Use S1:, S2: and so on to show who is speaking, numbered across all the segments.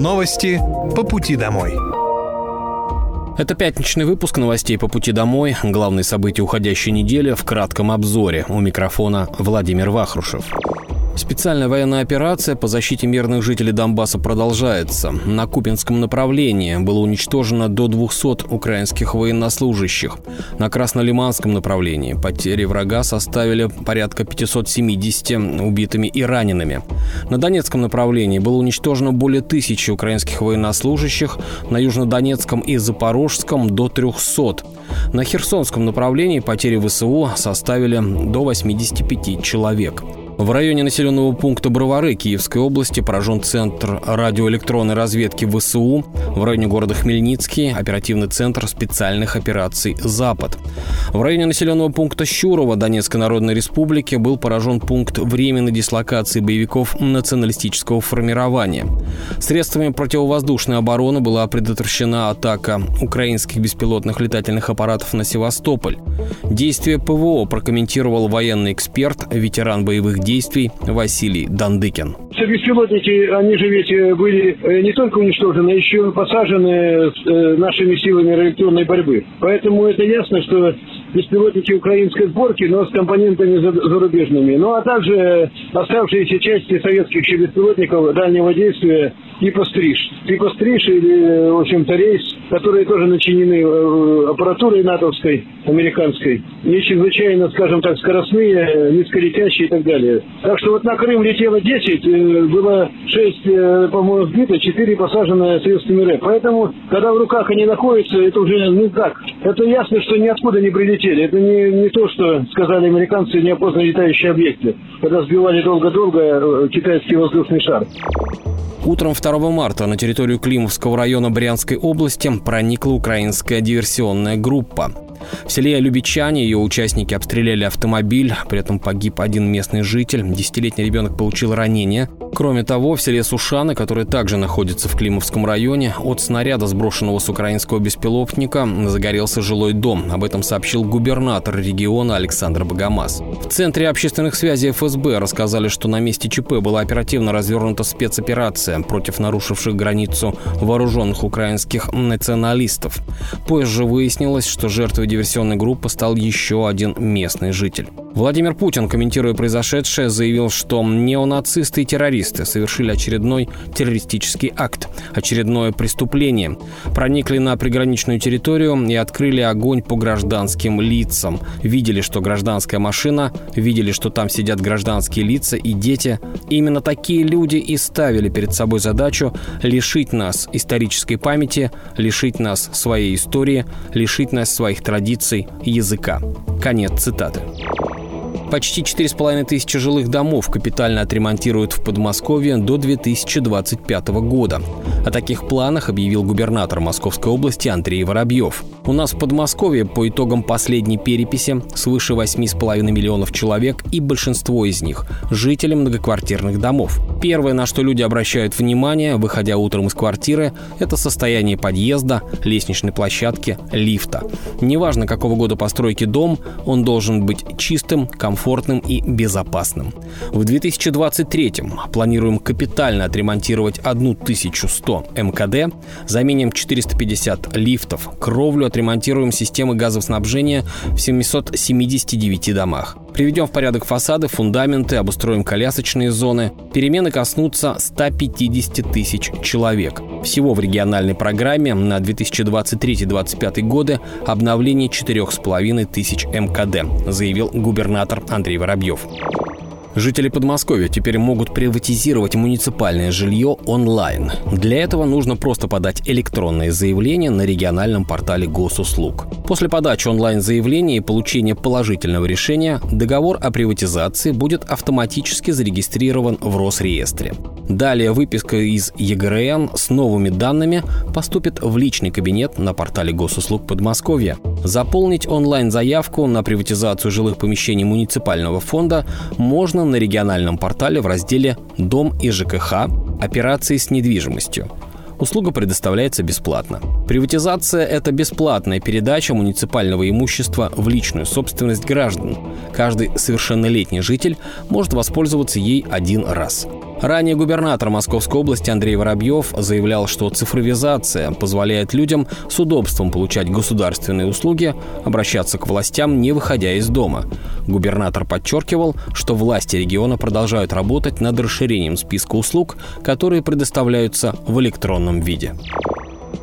S1: Новости по пути домой.
S2: Это пятничный выпуск новостей по пути домой. Главные события уходящей недели в кратком обзоре. У микрофона Владимир Вахрушев. Специальная военная операция по защите мирных жителей Донбасса продолжается. На Купинском направлении было уничтожено до 200 украинских военнослужащих. На Краснолиманском направлении потери врага составили порядка 570 убитыми и ранеными. На Донецком направлении было уничтожено более тысячи украинских военнослужащих, на Южнодонецком и Запорожском до 300. На Херсонском направлении потери ВСУ составили до 85 человек. В районе населенного пункта Бровары Киевской области поражен Центр радиоэлектронной разведки ВСУ. В районе города Хмельницкий – оперативный центр специальных операций «Запад». В районе населенного пункта Щурова Донецкой Народной Республики был поражен пункт временной дислокации боевиков националистического формирования. Средствами противовоздушной обороны была предотвращена атака украинских беспилотных летательных аппаратов на Севастополь. Действие ПВО прокомментировал военный эксперт, ветеран боевых действий действий Василий Дандыкин.
S3: Беспилотники, они же ведь э, были э, не только уничтожены, а еще посажены э, нашими силами радиационной борьбы. Поэтому это ясно, что беспилотники украинской сборки, но с компонентами зарубежными. Ну а также оставшиеся части советских беспилотников дальнего действия типа «Стриж». Типа «Стриж» или, в общем-то, рейс, которые тоже начинены аппаратурой натовской, американской. И чрезвычайно, скажем так, скоростные, низколетящие и так далее. Так что вот на Крым летело 10, э, было 6, э, по-моему, сбито, 4 посажены средствами РЭП. Поэтому, когда в руках они находятся, это уже не так. Это ясно, что ниоткуда не прилетели. Это не, не то, что сказали американцы, неопознанные летающие объекты, когда сбивали долго-долго э, китайский воздушный шар.
S2: Утром 2 марта на территорию Климовского района Брянской области проникла украинская диверсионная группа. В селе Любичане ее участники обстреляли автомобиль, при этом погиб один местный житель, десятилетний ребенок получил ранение. Кроме того, в селе Сушаны, которое также находится в Климовском районе, от снаряда, сброшенного с украинского беспилотника, загорелся жилой дом. Об этом сообщил губернатор региона Александр Богомаз. В Центре общественных связей ФСБ рассказали, что на месте ЧП была оперативно развернута спецоперация против нарушивших границу вооруженных украинских националистов. Позже выяснилось, что жертвой диверсионной группы стал еще один местный житель. Владимир Путин, комментируя произошедшее, заявил, что неонацисты и террористы совершили очередной террористический акт, очередное преступление. Проникли на приграничную территорию и открыли огонь по гражданским лицам. Видели, что гражданская машина, видели, что там сидят гражданские лица и дети. Именно такие люди и ставили перед собой задачу лишить нас исторической памяти, лишить нас своей истории, лишить нас своих традиций и языка. Конец цитаты. Почти 4,5 тысячи жилых домов капитально отремонтируют в Подмосковье до 2025 года. О таких планах объявил губернатор Московской области Андрей Воробьев. У нас в Подмосковье по итогам последней переписи свыше 8,5 миллионов человек и большинство из них – жители многоквартирных домов. Первое, на что люди обращают внимание, выходя утром из квартиры, это состояние подъезда, лестничной площадки, лифта. Неважно, какого года постройки дом, он должен быть чистым, комфортным и безопасным. В 2023-м планируем капитально отремонтировать 1100 МКД, заменим 450 лифтов, кровлю отремонтируем системы газоснабжения в 779 домах. Приведем в порядок фасады, фундаменты, обустроим колясочные зоны. Перемены коснутся 150 тысяч человек. Всего в региональной программе на 2023-2025 годы обновление 4,5 тысяч МКД, заявил губернатор Андрей Воробьев. Жители Подмосковья теперь могут приватизировать муниципальное жилье онлайн. Для этого нужно просто подать электронное заявление на региональном портале госуслуг. После подачи онлайн-заявления и получения положительного решения договор о приватизации будет автоматически зарегистрирован в Росреестре. Далее выписка из ЕГРН с новыми данными поступит в личный кабинет на портале госуслуг Подмосковья. Заполнить онлайн-заявку на приватизацию жилых помещений муниципального фонда можно на региональном портале в разделе «Дом и ЖКХ. Операции с недвижимостью». Услуга предоставляется бесплатно. Приватизация – это бесплатная передача муниципального имущества в личную собственность граждан. Каждый совершеннолетний житель может воспользоваться ей один раз. Ранее губернатор Московской области Андрей Воробьев заявлял, что цифровизация позволяет людям с удобством получать государственные услуги, обращаться к властям, не выходя из дома. Губернатор подчеркивал, что власти региона продолжают работать над расширением списка услуг, которые предоставляются в электронном виде.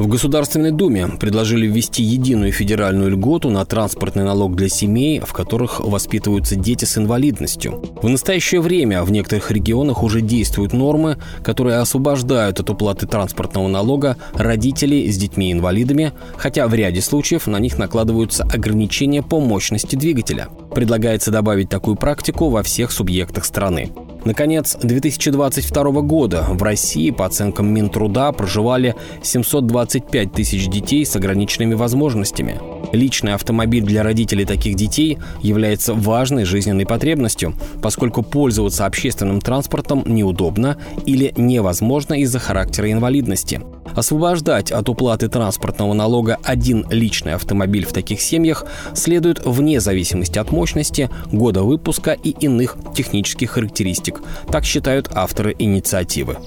S2: В Государственной Думе предложили ввести единую федеральную льготу на транспортный налог для семей, в которых воспитываются дети с инвалидностью. В настоящее время в некоторых регионах уже действуют нормы, которые освобождают от уплаты транспортного налога родителей с детьми-инвалидами, хотя в ряде случаев на них накладываются ограничения по мощности двигателя. Предлагается добавить такую практику во всех субъектах страны. Наконец, 2022 года в России, по оценкам Минтруда, проживали 725 тысяч детей с ограниченными возможностями. Личный автомобиль для родителей таких детей является важной жизненной потребностью, поскольку пользоваться общественным транспортом неудобно или невозможно из-за характера инвалидности. Освобождать от уплаты транспортного налога один личный автомобиль в таких семьях следует вне зависимости от мощности, года выпуска и иных технических характеристик. Так считают авторы инициативы.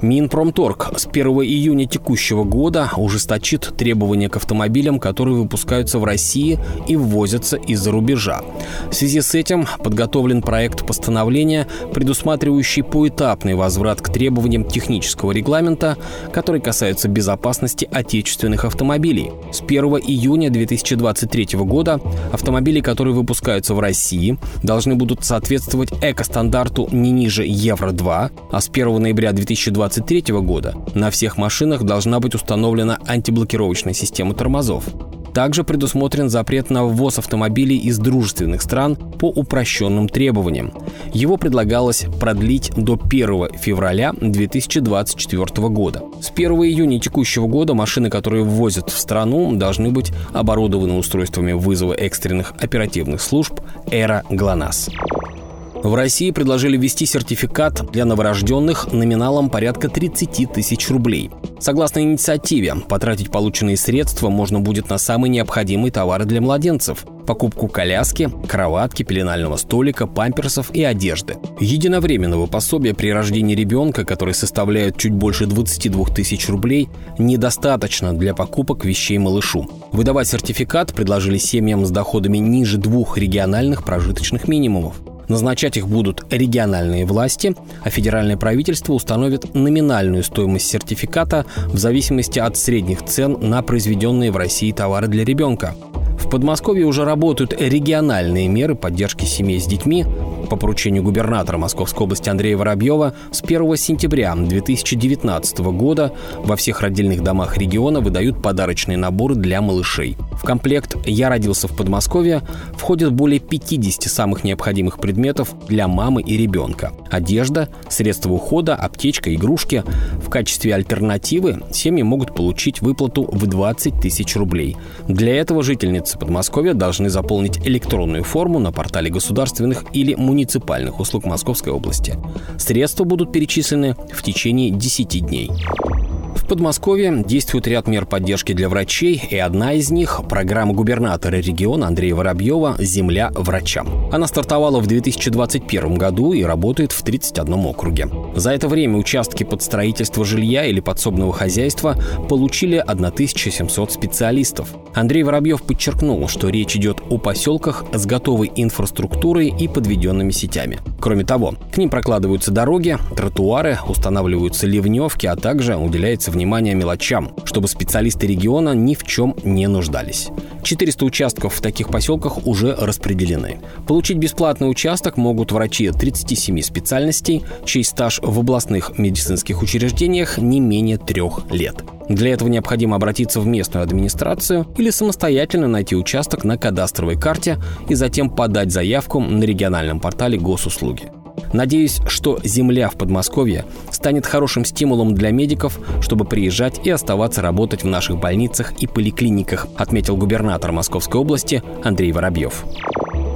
S2: Минпромторг с 1 июня текущего года ужесточит требования к автомобилям, которые выпускаются в России и ввозятся из-за рубежа. В связи с этим подготовлен проект постановления, предусматривающий поэтапный возврат к требованиям технического регламента, который касается безопасности отечественных автомобилей. С 1 июня 2023 года автомобили, которые выпускаются в России, должны будут соответствовать экостандарту не ниже Евро-2, а с 1 ноября 2020 2023 года на всех машинах должна быть установлена антиблокировочная система тормозов. Также предусмотрен запрет на ввоз автомобилей из дружественных стран по упрощенным требованиям. Его предлагалось продлить до 1 февраля 2024 года. С 1 июня текущего года машины, которые ввозят в страну, должны быть оборудованы устройствами вызова экстренных оперативных служб «Эра ГЛОНАСС». В России предложили ввести сертификат для новорожденных номиналом порядка 30 тысяч рублей. Согласно инициативе, потратить полученные средства можно будет на самые необходимые товары для младенцев – покупку коляски, кроватки, пеленального столика, памперсов и одежды. Единовременного пособия при рождении ребенка, который составляет чуть больше 22 тысяч рублей, недостаточно для покупок вещей малышу. Выдавать сертификат предложили семьям с доходами ниже двух региональных прожиточных минимумов. Назначать их будут региональные власти, а федеральное правительство установит номинальную стоимость сертификата в зависимости от средних цен на произведенные в России товары для ребенка. В Подмосковье уже работают региональные меры поддержки семей с детьми. По поручению губернатора Московской области Андрея Воробьева с 1 сентября 2019 года во всех родильных домах региона выдают подарочные наборы для малышей. В комплект «Я родился в Подмосковье» входит более 50 самых необходимых предметов для мамы и ребенка. Одежда, средства ухода, аптечка, игрушки. В качестве альтернативы семьи могут получить выплату в 20 тысяч рублей. Для этого жительницы Подмосковья должны заполнить электронную форму на портале государственных или муниципальных услуг Московской области. Средства будут перечислены в течение 10 дней. Подмосковье действует ряд мер поддержки для врачей, и одна из них – программа губернатора региона Андрея Воробьева «Земля врачам». Она стартовала в 2021 году и работает в 31 округе. За это время участки под строительство жилья или подсобного хозяйства получили 1700 специалистов. Андрей Воробьев подчеркнул, что речь идет о поселках с готовой инфраструктурой и подведенными сетями. Кроме того, к ним прокладываются дороги, тротуары, устанавливаются ливневки, а также уделяется внимание мелочам, чтобы специалисты региона ни в чем не нуждались. 400 участков в таких поселках уже распределены. Получить бесплатный участок могут врачи 37 специальностей, чей стаж в областных медицинских учреждениях не менее трех лет. Для этого необходимо обратиться в местную администрацию или самостоятельно найти участок на кадастровой карте и затем подать заявку на региональном портале госуслуги. Надеюсь, что земля в Подмосковье станет хорошим стимулом для медиков, чтобы приезжать и оставаться работать в наших больницах и поликлиниках, отметил губернатор Московской области Андрей Воробьев.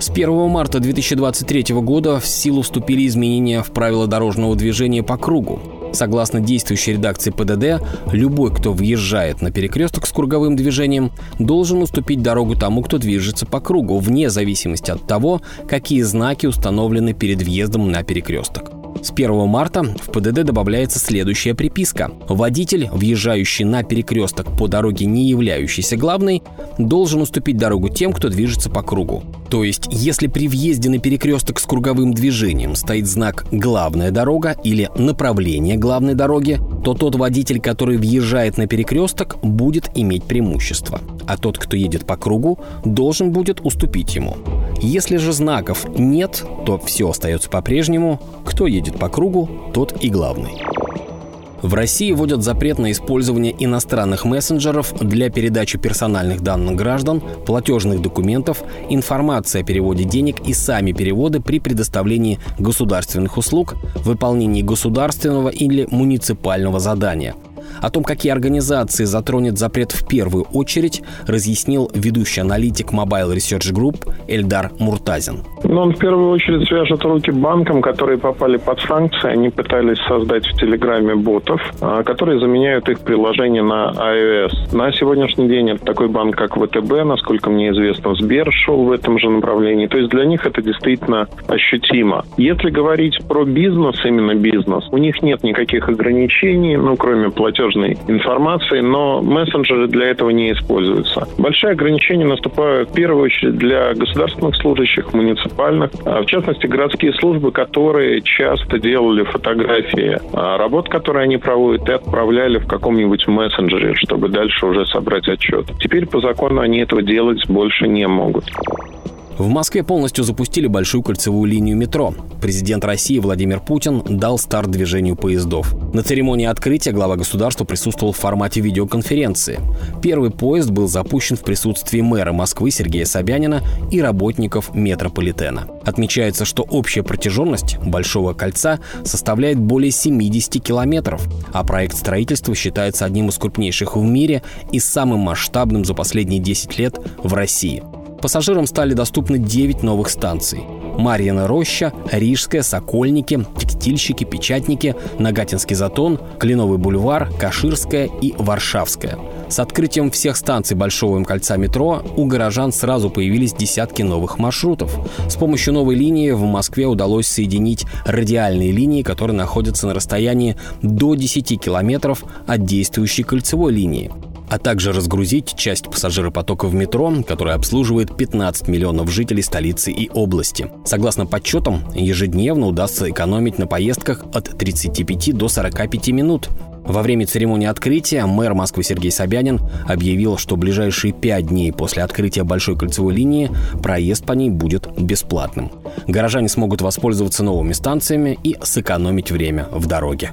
S2: С 1 марта 2023 года в силу вступили изменения в правила дорожного движения по кругу. Согласно действующей редакции ПДД, любой, кто въезжает на перекресток с круговым движением, должен уступить дорогу тому, кто движется по кругу, вне зависимости от того, какие знаки установлены перед въездом на перекресток. С 1 марта в ПДД добавляется следующая приписка. Водитель, въезжающий на перекресток по дороге, не являющейся главной, должен уступить дорогу тем, кто движется по кругу. То есть, если при въезде на перекресток с круговым движением стоит знак «главная дорога» или «направление главной дороги», то тот водитель, который въезжает на перекресток, будет иметь преимущество, а тот, кто едет по кругу, должен будет уступить ему. Если же знаков нет, то все остается по-прежнему. Кто едет по кругу, тот и главный. В России вводят запрет на использование иностранных мессенджеров для передачи персональных данных граждан, платежных документов, информации о переводе денег и сами переводы при предоставлении государственных услуг, выполнении государственного или муниципального задания – о том, какие организации затронет запрет в первую очередь, разъяснил ведущий аналитик Mobile Research Group Эльдар Муртазин.
S4: Но он в первую очередь свяжет руки банкам, которые попали под санкции. Они пытались создать в Телеграме ботов, а, которые заменяют их приложение на iOS. На сегодняшний день это такой банк, как ВТБ, насколько мне известно, Сбер шел в этом же направлении. То есть для них это действительно ощутимо. Если говорить про бизнес, именно бизнес, у них нет никаких ограничений, ну, кроме платежной информации, но мессенджеры для этого не используются. Большие ограничения наступают в первую очередь для государственных служащих, муниципальных муниципальных, а, в частности, городские службы, которые часто делали фотографии а, работ, которые они проводят, и отправляли в каком-нибудь мессенджере, чтобы дальше уже собрать отчет. Теперь по закону они этого делать больше не могут.
S2: В Москве полностью запустили большую кольцевую линию метро. Президент России Владимир Путин дал старт движению поездов. На церемонии открытия глава государства присутствовал в формате видеоконференции. Первый поезд был запущен в присутствии мэра Москвы Сергея Собянина и работников метрополитена. Отмечается, что общая протяженность Большого кольца составляет более 70 километров, а проект строительства считается одним из крупнейших в мире и самым масштабным за последние 10 лет в России. Пассажирам стали доступны 9 новых станций. Марьина роща, Рижская, Сокольники, Текстильщики, Печатники, Нагатинский затон, Кленовый бульвар, Каширская и Варшавская. С открытием всех станций Большого кольца метро у горожан сразу появились десятки новых маршрутов. С помощью новой линии в Москве удалось соединить радиальные линии, которые находятся на расстоянии до 10 километров от действующей кольцевой линии а также разгрузить часть пассажиропотока в метро, который обслуживает 15 миллионов жителей столицы и области. Согласно подсчетам, ежедневно удастся экономить на поездках от 35 до 45 минут. Во время церемонии открытия мэр Москвы Сергей Собянин объявил, что ближайшие пять дней после открытия Большой кольцевой линии проезд по ней будет бесплатным. Горожане смогут воспользоваться новыми станциями и сэкономить время в дороге.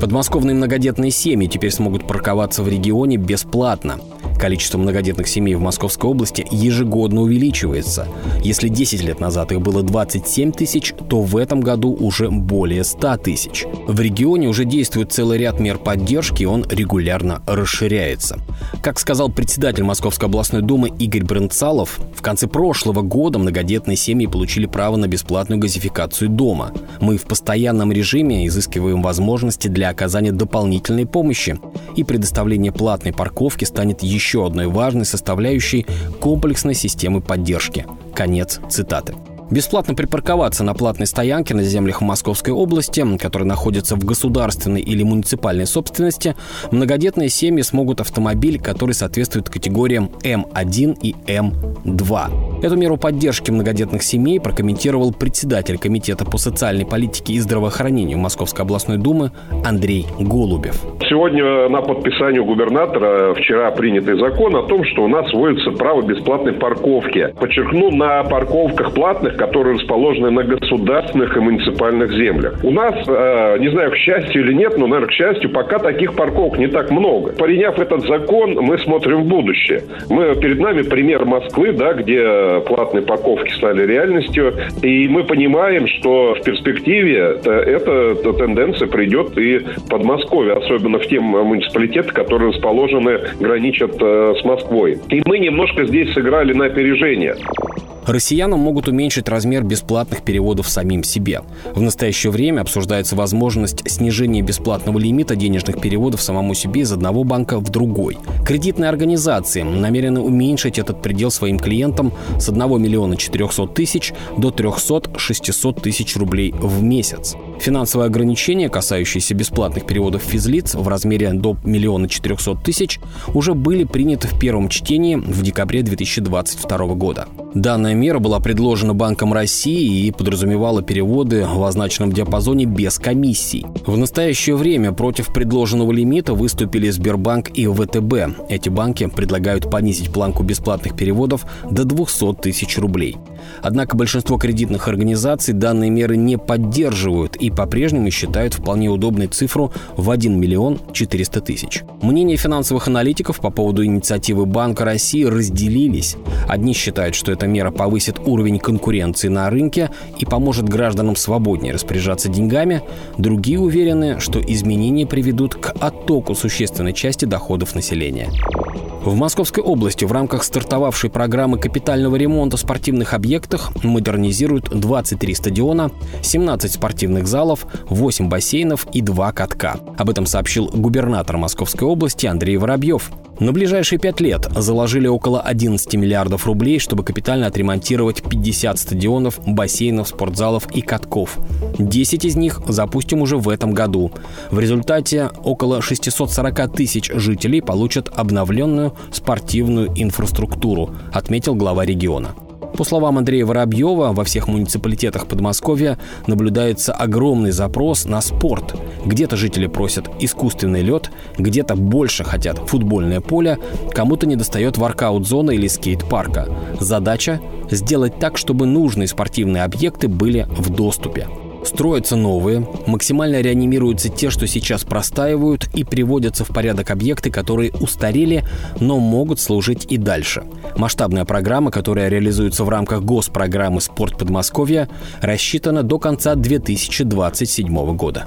S2: Подмосковные многодетные семьи теперь смогут парковаться в регионе бесплатно. Количество многодетных семей в Московской области ежегодно увеличивается. Если 10 лет назад их было 27 тысяч, то в этом году уже более 100 тысяч. В регионе уже действует целый ряд мер поддержки, и он регулярно расширяется. Как сказал председатель Московской областной думы Игорь Брынцалов, в конце прошлого года многодетные семьи получили право на бесплатную газификацию дома. Мы в постоянном режиме изыскиваем возможности для оказания дополнительной помощи, и предоставление платной парковки станет еще еще одной важной составляющей комплексной системы поддержки. Конец цитаты. Бесплатно припарковаться на платной стоянке на землях Московской области, которые находятся в государственной или муниципальной собственности, многодетные семьи смогут автомобиль, который соответствует категориям М1 и М2. Эту меру поддержки многодетных семей прокомментировал председатель Комитета по социальной политике и здравоохранению Московской областной думы Андрей Голубев.
S5: Сегодня на подписанию губернатора вчера принятый закон о том, что у нас вводится право бесплатной парковки. Подчеркну, на парковках платных которые расположены на государственных и муниципальных землях. У нас, э, не знаю, к счастью или нет, но, наверное, к счастью, пока таких парковок не так много. Приняв этот закон, мы смотрим в будущее. Мы, перед нами пример Москвы, да, где платные парковки стали реальностью, и мы понимаем, что в перспективе эта, тенденция придет и в Подмосковье, особенно в те муниципалитеты, которые расположены, граничат э, с Москвой. И мы немножко здесь сыграли на опережение.
S2: Россиянам могут уменьшить размер бесплатных переводов самим себе. В настоящее время обсуждается возможность снижения бесплатного лимита денежных переводов самому себе из одного банка в другой. Кредитные организации намерены уменьшить этот предел своим клиентам с 1 миллиона 400 тысяч до 300-600 тысяч рублей в месяц. Финансовые ограничения, касающиеся бесплатных переводов физлиц в размере до миллиона четырехсот тысяч, уже были приняты в первом чтении в декабре 2022 года. Данная мера была предложена Банком России и подразумевала переводы в означенном диапазоне без комиссий. В настоящее время против предложенного лимита выступили Сбербанк и ВТБ. Эти банки предлагают понизить планку бесплатных переводов до 200 тысяч рублей. Однако большинство кредитных организаций данные меры не поддерживают и по-прежнему считают вполне удобной цифру в 1 миллион 400 тысяч. Мнения финансовых аналитиков по поводу инициативы Банка России разделились. Одни считают, что эта мера повысит уровень конкуренции на рынке и поможет гражданам свободнее распоряжаться деньгами. Другие уверены, что изменения приведут к оттоку существенной части доходов населения. В Московской области в рамках стартовавшей программы капитального ремонта спортивных объектов модернизируют 23 стадиона, 17 спортивных залов, 8 бассейнов и 2 катка. Об этом сообщил губернатор Московской области Андрей Воробьев. На ближайшие пять лет заложили около 11 миллиардов рублей, чтобы капитально отремонтировать 50 стадионов, бассейнов, спортзалов и катков. 10 из них запустим уже в этом году. В результате около 640 тысяч жителей получат обновленную спортивную инфраструктуру, отметил глава региона. По словам Андрея Воробьева, во всех муниципалитетах Подмосковья наблюдается огромный запрос на спорт. Где-то жители просят искусственный лед, где-то больше хотят футбольное поле, кому-то недостает воркаут-зона или скейт-парка. Задача – сделать так, чтобы нужные спортивные объекты были в доступе. Строятся новые, максимально реанимируются те, что сейчас простаивают, и приводятся в порядок объекты, которые устарели, но могут служить и дальше. Масштабная программа, которая реализуется в рамках госпрограммы «Спорт Подмосковья», рассчитана до конца 2027 года.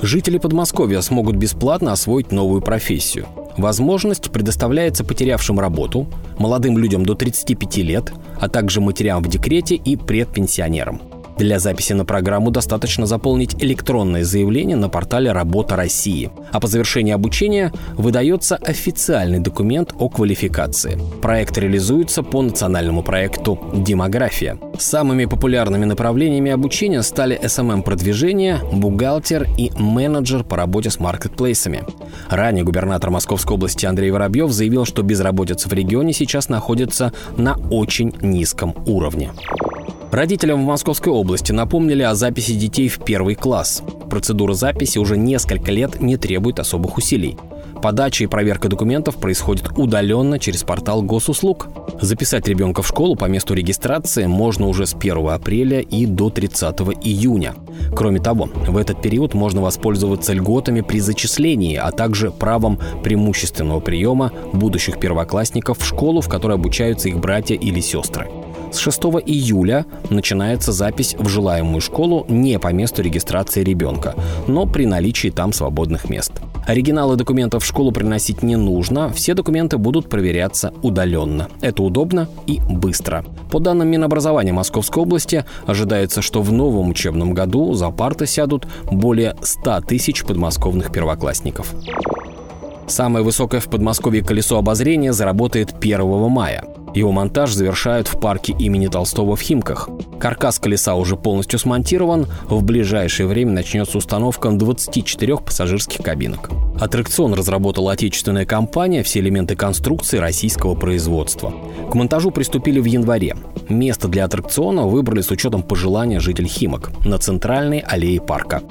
S2: Жители Подмосковья смогут бесплатно освоить новую профессию. Возможность предоставляется потерявшим работу, молодым людям до 35 лет, а также матерям в декрете и предпенсионерам. Для записи на программу достаточно заполнить электронное заявление на портале «Работа России». А по завершении обучения выдается официальный документ о квалификации. Проект реализуется по национальному проекту «Демография». Самыми популярными направлениями обучения стали SMM-продвижение, бухгалтер и менеджер по работе с маркетплейсами. Ранее губернатор Московской области Андрей Воробьев заявил, что безработица в регионе сейчас находится на очень низком уровне. Родителям в Московской области напомнили о записи детей в первый класс. Процедура записи уже несколько лет не требует особых усилий. Подача и проверка документов происходит удаленно через портал госуслуг. Записать ребенка в школу по месту регистрации можно уже с 1 апреля и до 30 июня. Кроме того, в этот период можно воспользоваться льготами при зачислении, а также правом преимущественного приема будущих первоклассников в школу, в которой обучаются их братья или сестры. С 6 июля начинается запись в желаемую школу не по месту регистрации ребенка, но при наличии там свободных мест. Оригиналы документов в школу приносить не нужно, все документы будут проверяться удаленно. Это удобно и быстро. По данным Минобразования Московской области, ожидается, что в новом учебном году за парты сядут более 100 тысяч подмосковных первоклассников. Самое высокое в Подмосковье колесо обозрения заработает 1 мая. Его монтаж завершают в парке имени Толстого в Химках. Каркас колеса уже полностью смонтирован, в ближайшее время начнется установка 24 пассажирских кабинок. Аттракцион разработала отечественная компания, все элементы конструкции российского производства. К монтажу приступили в январе. Место для аттракциона выбрали с учетом пожелания житель Химок на центральной аллее парка.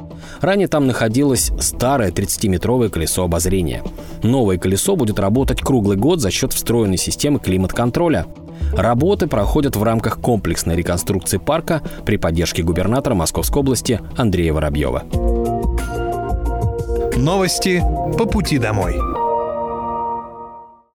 S2: Ранее там находилось старое 30-метровое колесо обозрения. Новое колесо будет работать круглый год за счет встроенной системы климат-контроля. Работы проходят в рамках комплексной реконструкции парка при поддержке губернатора Московской области Андрея Воробьева.
S1: Новости по пути домой.